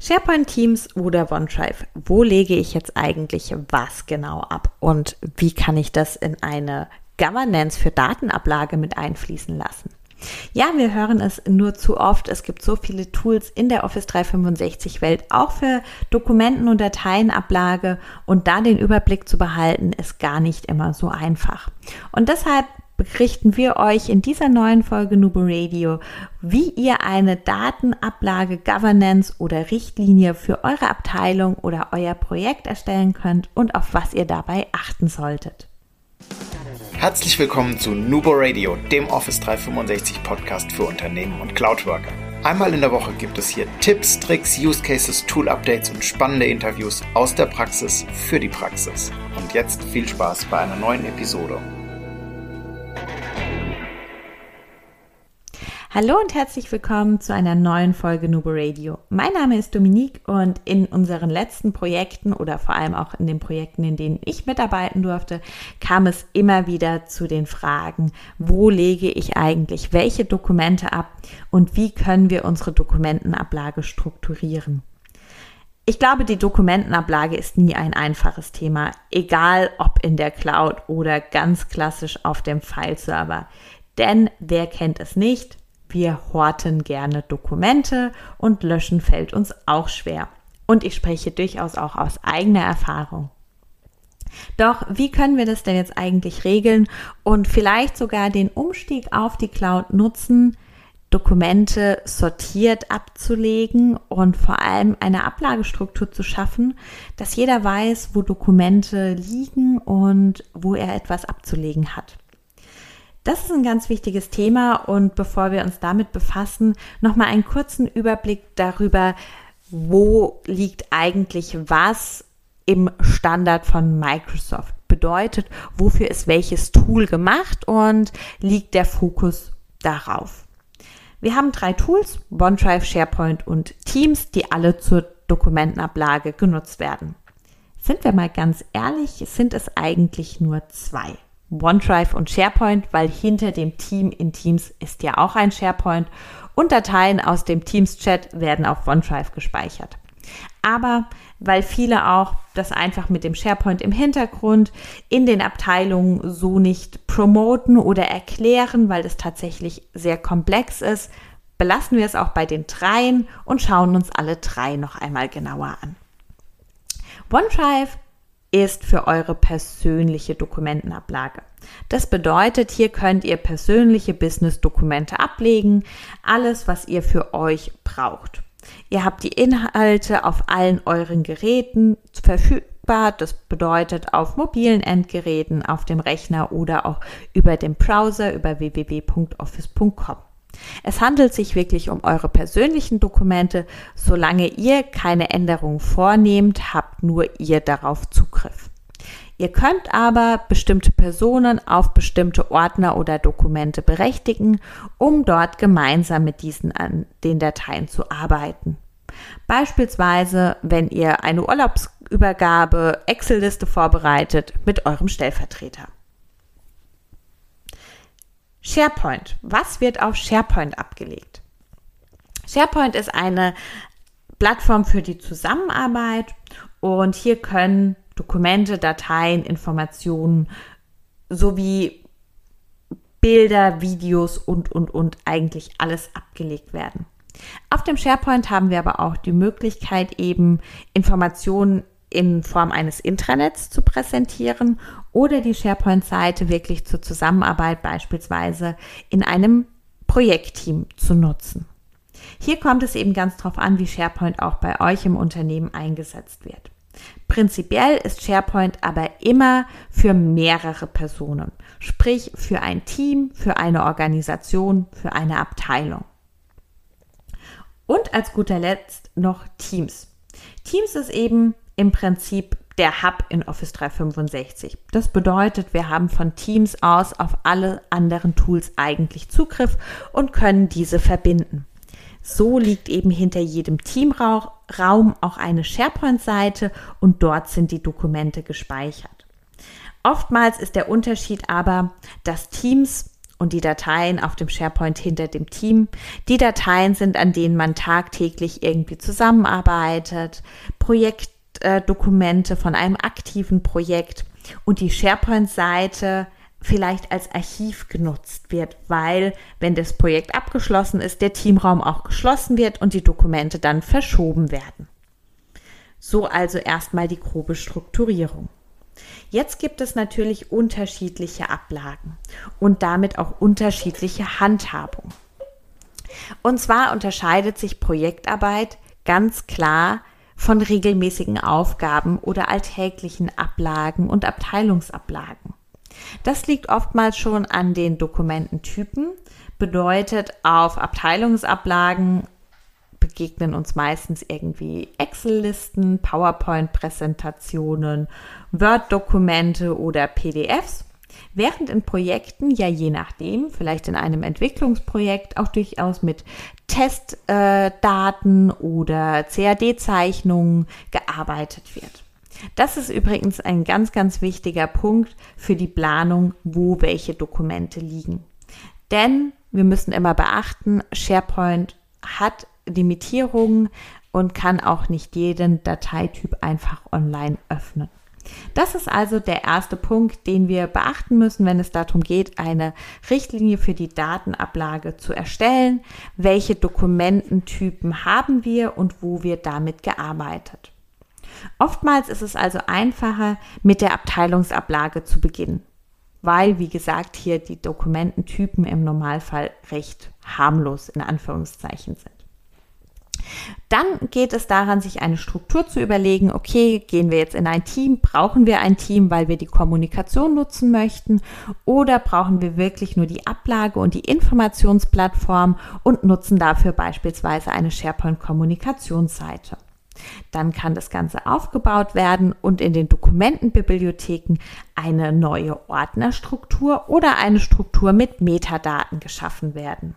SharePoint Teams oder OneDrive, wo lege ich jetzt eigentlich was genau ab und wie kann ich das in eine Governance für Datenablage mit einfließen lassen? Ja, wir hören es nur zu oft. Es gibt so viele Tools in der Office 365 Welt, auch für Dokumenten- und Dateienablage. Und da den Überblick zu behalten, ist gar nicht immer so einfach. Und deshalb berichten wir euch in dieser neuen Folge Nubo Radio, wie ihr eine Datenablage, Governance oder Richtlinie für eure Abteilung oder euer Projekt erstellen könnt und auf was ihr dabei achten solltet. Herzlich willkommen zu Nubo Radio, dem Office 365 Podcast für Unternehmen und Cloudworker. Einmal in der Woche gibt es hier Tipps, Tricks, Use Cases, Tool Updates und spannende Interviews aus der Praxis für die Praxis. Und jetzt viel Spaß bei einer neuen Episode. Hallo und herzlich willkommen zu einer neuen Folge Nubo Radio. Mein Name ist Dominique und in unseren letzten Projekten oder vor allem auch in den Projekten, in denen ich mitarbeiten durfte, kam es immer wieder zu den Fragen, wo lege ich eigentlich welche Dokumente ab und wie können wir unsere Dokumentenablage strukturieren. Ich glaube, die Dokumentenablage ist nie ein einfaches Thema, egal ob in der Cloud oder ganz klassisch auf dem File-Server. Denn wer kennt es nicht? Wir horten gerne Dokumente und löschen fällt uns auch schwer. Und ich spreche durchaus auch aus eigener Erfahrung. Doch wie können wir das denn jetzt eigentlich regeln und vielleicht sogar den Umstieg auf die Cloud nutzen, Dokumente sortiert abzulegen und vor allem eine Ablagestruktur zu schaffen, dass jeder weiß, wo Dokumente liegen und wo er etwas abzulegen hat. Das ist ein ganz wichtiges Thema und bevor wir uns damit befassen, nochmal einen kurzen Überblick darüber, wo liegt eigentlich was im Standard von Microsoft. Bedeutet, wofür ist welches Tool gemacht und liegt der Fokus darauf. Wir haben drei Tools, OneDrive, SharePoint und Teams, die alle zur Dokumentenablage genutzt werden. Sind wir mal ganz ehrlich, sind es eigentlich nur zwei. OneDrive und SharePoint, weil hinter dem Team in Teams ist ja auch ein SharePoint und Dateien aus dem Teams-Chat werden auf OneDrive gespeichert. Aber weil viele auch das einfach mit dem SharePoint im Hintergrund in den Abteilungen so nicht promoten oder erklären, weil es tatsächlich sehr komplex ist, belassen wir es auch bei den dreien und schauen uns alle drei noch einmal genauer an. OneDrive ist für eure persönliche Dokumentenablage. Das bedeutet, hier könnt ihr persönliche Business-Dokumente ablegen, alles, was ihr für euch braucht. Ihr habt die Inhalte auf allen euren Geräten verfügbar. Das bedeutet auf mobilen Endgeräten, auf dem Rechner oder auch über den Browser über www.office.com. Es handelt sich wirklich um eure persönlichen Dokumente. Solange ihr keine Änderungen vornehmt, habt nur ihr darauf Zugriff. Ihr könnt aber bestimmte Personen auf bestimmte Ordner oder Dokumente berechtigen, um dort gemeinsam mit diesen an den Dateien zu arbeiten. Beispielsweise, wenn ihr eine Urlaubsübergabe Excel-Liste vorbereitet mit eurem Stellvertreter. SharePoint. Was wird auf SharePoint abgelegt? SharePoint ist eine Plattform für die Zusammenarbeit und hier können Dokumente, Dateien, Informationen sowie Bilder, Videos und, und, und eigentlich alles abgelegt werden. Auf dem SharePoint haben wir aber auch die Möglichkeit, eben Informationen in Form eines Intranets zu präsentieren oder die SharePoint-Seite wirklich zur Zusammenarbeit beispielsweise in einem Projektteam zu nutzen. Hier kommt es eben ganz drauf an, wie SharePoint auch bei euch im Unternehmen eingesetzt wird. Prinzipiell ist SharePoint aber immer für mehrere Personen, sprich für ein Team, für eine Organisation, für eine Abteilung. Und als guter Letzt noch Teams. Teams ist eben im Prinzip der Hub in Office 365. Das bedeutet, wir haben von Teams aus auf alle anderen Tools eigentlich Zugriff und können diese verbinden. So liegt eben hinter jedem Teamraum auch eine SharePoint-Seite und dort sind die Dokumente gespeichert. Oftmals ist der Unterschied aber, dass Teams und die Dateien auf dem SharePoint hinter dem Team. Die Dateien sind, an denen man tagtäglich irgendwie zusammenarbeitet, Projektdokumente von einem aktiven Projekt und die SharePoint-Seite vielleicht als Archiv genutzt wird, weil, wenn das Projekt abgeschlossen ist, der Teamraum auch geschlossen wird und die Dokumente dann verschoben werden. So also erstmal die grobe Strukturierung. Jetzt gibt es natürlich unterschiedliche Ablagen und damit auch unterschiedliche Handhabung. Und zwar unterscheidet sich Projektarbeit ganz klar von regelmäßigen Aufgaben oder alltäglichen Ablagen und Abteilungsablagen. Das liegt oftmals schon an den Dokumententypen, bedeutet auf Abteilungsablagen begegnen uns meistens irgendwie Excel-Listen, PowerPoint-Präsentationen, Word-Dokumente oder PDFs. Während in Projekten ja je nachdem, vielleicht in einem Entwicklungsprojekt auch durchaus mit Testdaten äh, oder CAD-Zeichnungen gearbeitet wird. Das ist übrigens ein ganz, ganz wichtiger Punkt für die Planung, wo welche Dokumente liegen. Denn wir müssen immer beachten, SharePoint hat Limitierungen und kann auch nicht jeden Dateityp einfach online öffnen. Das ist also der erste Punkt, den wir beachten müssen, wenn es darum geht, eine Richtlinie für die Datenablage zu erstellen. Welche Dokumententypen haben wir und wo wird damit gearbeitet? Oftmals ist es also einfacher, mit der Abteilungsablage zu beginnen, weil, wie gesagt, hier die Dokumententypen im Normalfall recht harmlos in Anführungszeichen sind. Dann geht es daran, sich eine Struktur zu überlegen, okay, gehen wir jetzt in ein Team, brauchen wir ein Team, weil wir die Kommunikation nutzen möchten oder brauchen wir wirklich nur die Ablage und die Informationsplattform und nutzen dafür beispielsweise eine SharePoint-Kommunikationsseite. Dann kann das Ganze aufgebaut werden und in den Dokumentenbibliotheken eine neue Ordnerstruktur oder eine Struktur mit Metadaten geschaffen werden.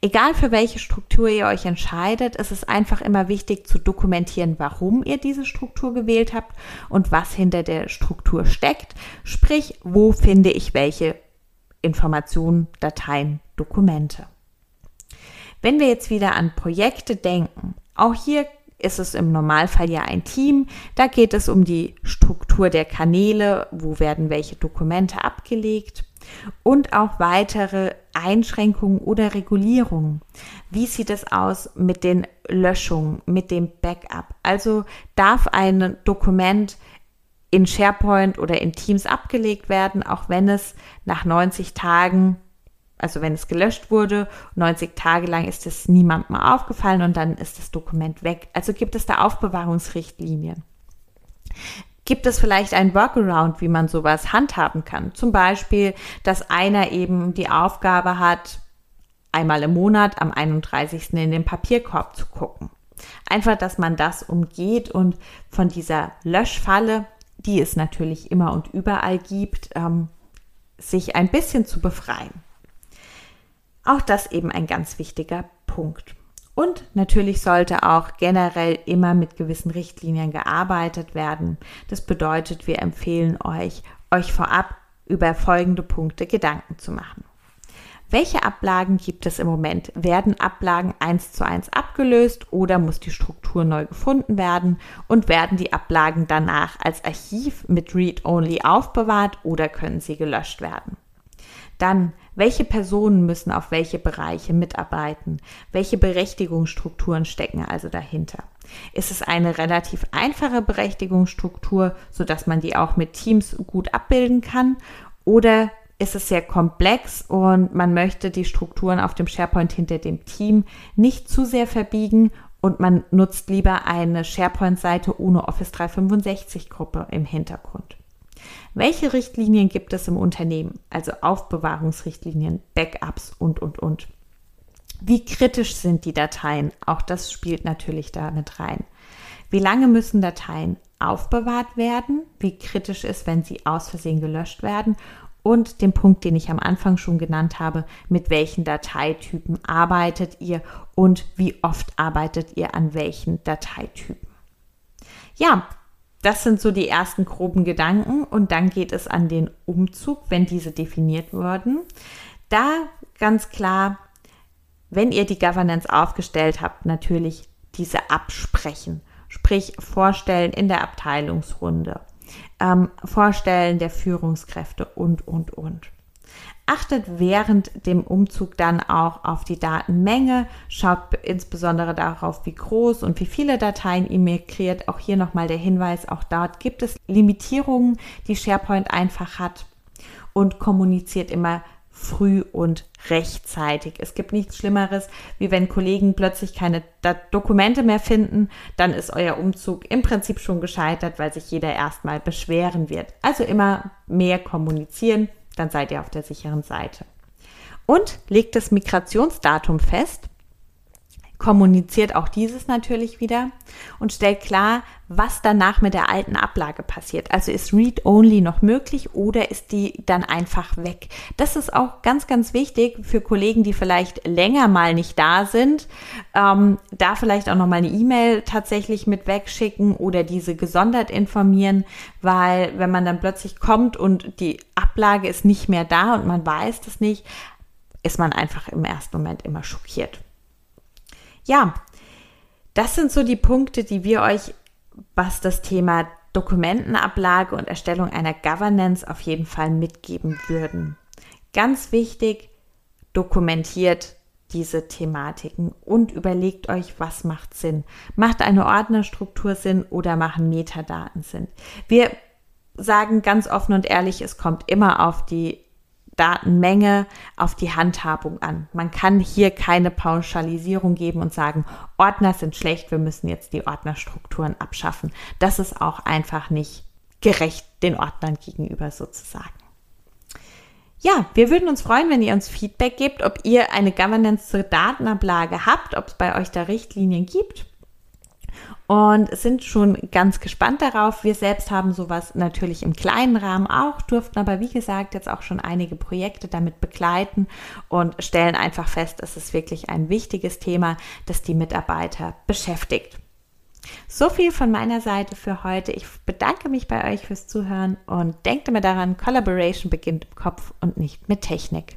Egal für welche Struktur ihr euch entscheidet, ist es einfach immer wichtig zu dokumentieren, warum ihr diese Struktur gewählt habt und was hinter der Struktur steckt. Sprich, wo finde ich welche Informationen, Dateien, Dokumente. Wenn wir jetzt wieder an Projekte denken, auch hier ist es im Normalfall ja ein Team. Da geht es um die Struktur der Kanäle, wo werden welche Dokumente abgelegt und auch weitere Einschränkungen oder Regulierungen. Wie sieht es aus mit den Löschungen, mit dem Backup? Also darf ein Dokument in SharePoint oder in Teams abgelegt werden, auch wenn es nach 90 Tagen, also wenn es gelöscht wurde, 90 Tage lang ist es niemandem aufgefallen und dann ist das Dokument weg. Also gibt es da Aufbewahrungsrichtlinien. Gibt es vielleicht ein Workaround, wie man sowas handhaben kann? Zum Beispiel, dass einer eben die Aufgabe hat, einmal im Monat am 31. in den Papierkorb zu gucken. Einfach, dass man das umgeht und von dieser Löschfalle, die es natürlich immer und überall gibt, ähm, sich ein bisschen zu befreien. Auch das eben ein ganz wichtiger Punkt. Und natürlich sollte auch generell immer mit gewissen Richtlinien gearbeitet werden. Das bedeutet, wir empfehlen euch, euch vorab über folgende Punkte Gedanken zu machen. Welche Ablagen gibt es im Moment? Werden Ablagen eins zu eins abgelöst oder muss die Struktur neu gefunden werden? Und werden die Ablagen danach als Archiv mit Read-Only aufbewahrt oder können sie gelöscht werden? Dann, welche Personen müssen auf welche Bereiche mitarbeiten? Welche Berechtigungsstrukturen stecken also dahinter? Ist es eine relativ einfache Berechtigungsstruktur, sodass man die auch mit Teams gut abbilden kann? Oder ist es sehr komplex und man möchte die Strukturen auf dem SharePoint hinter dem Team nicht zu sehr verbiegen und man nutzt lieber eine SharePoint-Seite ohne Office 365-Gruppe im Hintergrund. Welche Richtlinien gibt es im Unternehmen? Also Aufbewahrungsrichtlinien, Backups und, und, und. Wie kritisch sind die Dateien? Auch das spielt natürlich da mit rein. Wie lange müssen Dateien aufbewahrt werden? Wie kritisch ist, wenn sie aus Versehen gelöscht werden? Und den Punkt, den ich am Anfang schon genannt habe, mit welchen Dateitypen arbeitet ihr und wie oft arbeitet ihr an welchen Dateitypen? Ja, das sind so die ersten groben Gedanken und dann geht es an den Umzug, wenn diese definiert wurden. Da ganz klar, wenn ihr die Governance aufgestellt habt, natürlich diese absprechen. Sprich, vorstellen in der Abteilungsrunde, ähm, vorstellen der Führungskräfte und, und, und. Achtet während dem Umzug dann auch auf die Datenmenge, schaut insbesondere darauf, wie groß und wie viele Dateien ihr migriert. Auch hier nochmal der Hinweis, auch dort gibt es Limitierungen, die SharePoint einfach hat und kommuniziert immer früh und rechtzeitig. Es gibt nichts Schlimmeres, wie wenn Kollegen plötzlich keine Dokumente mehr finden, dann ist euer Umzug im Prinzip schon gescheitert, weil sich jeder erstmal beschweren wird. Also immer mehr kommunizieren, dann seid ihr auf der sicheren Seite. Und legt das Migrationsdatum fest, kommuniziert auch dieses natürlich wieder und stellt klar, was danach mit der alten Ablage passiert. Also ist Read-Only noch möglich oder ist die dann einfach weg? Das ist auch ganz, ganz wichtig für Kollegen, die vielleicht länger mal nicht da sind, ähm, da vielleicht auch nochmal eine E-Mail tatsächlich mit wegschicken oder diese gesondert informieren, weil wenn man dann plötzlich kommt und die Ablage ist nicht mehr da und man weiß das nicht, ist man einfach im ersten Moment immer schockiert. Ja, das sind so die Punkte, die wir euch, was das Thema Dokumentenablage und Erstellung einer Governance auf jeden Fall mitgeben würden. Ganz wichtig, dokumentiert diese Thematiken und überlegt euch, was macht Sinn. Macht eine Ordnerstruktur Sinn oder machen Metadaten Sinn? Wir sagen ganz offen und ehrlich, es kommt immer auf die Datenmenge auf die Handhabung an. Man kann hier keine Pauschalisierung geben und sagen, Ordner sind schlecht, wir müssen jetzt die Ordnerstrukturen abschaffen. Das ist auch einfach nicht gerecht den Ordnern gegenüber sozusagen. Ja, wir würden uns freuen, wenn ihr uns Feedback gebt, ob ihr eine Governance zur Datenablage habt, ob es bei euch da Richtlinien gibt und sind schon ganz gespannt darauf. Wir selbst haben sowas natürlich im kleinen Rahmen auch, durften aber wie gesagt jetzt auch schon einige Projekte damit begleiten und stellen einfach fest, es ist wirklich ein wichtiges Thema, das die Mitarbeiter beschäftigt. So viel von meiner Seite für heute. Ich bedanke mich bei euch fürs Zuhören und denkt immer daran, Collaboration beginnt im Kopf und nicht mit Technik.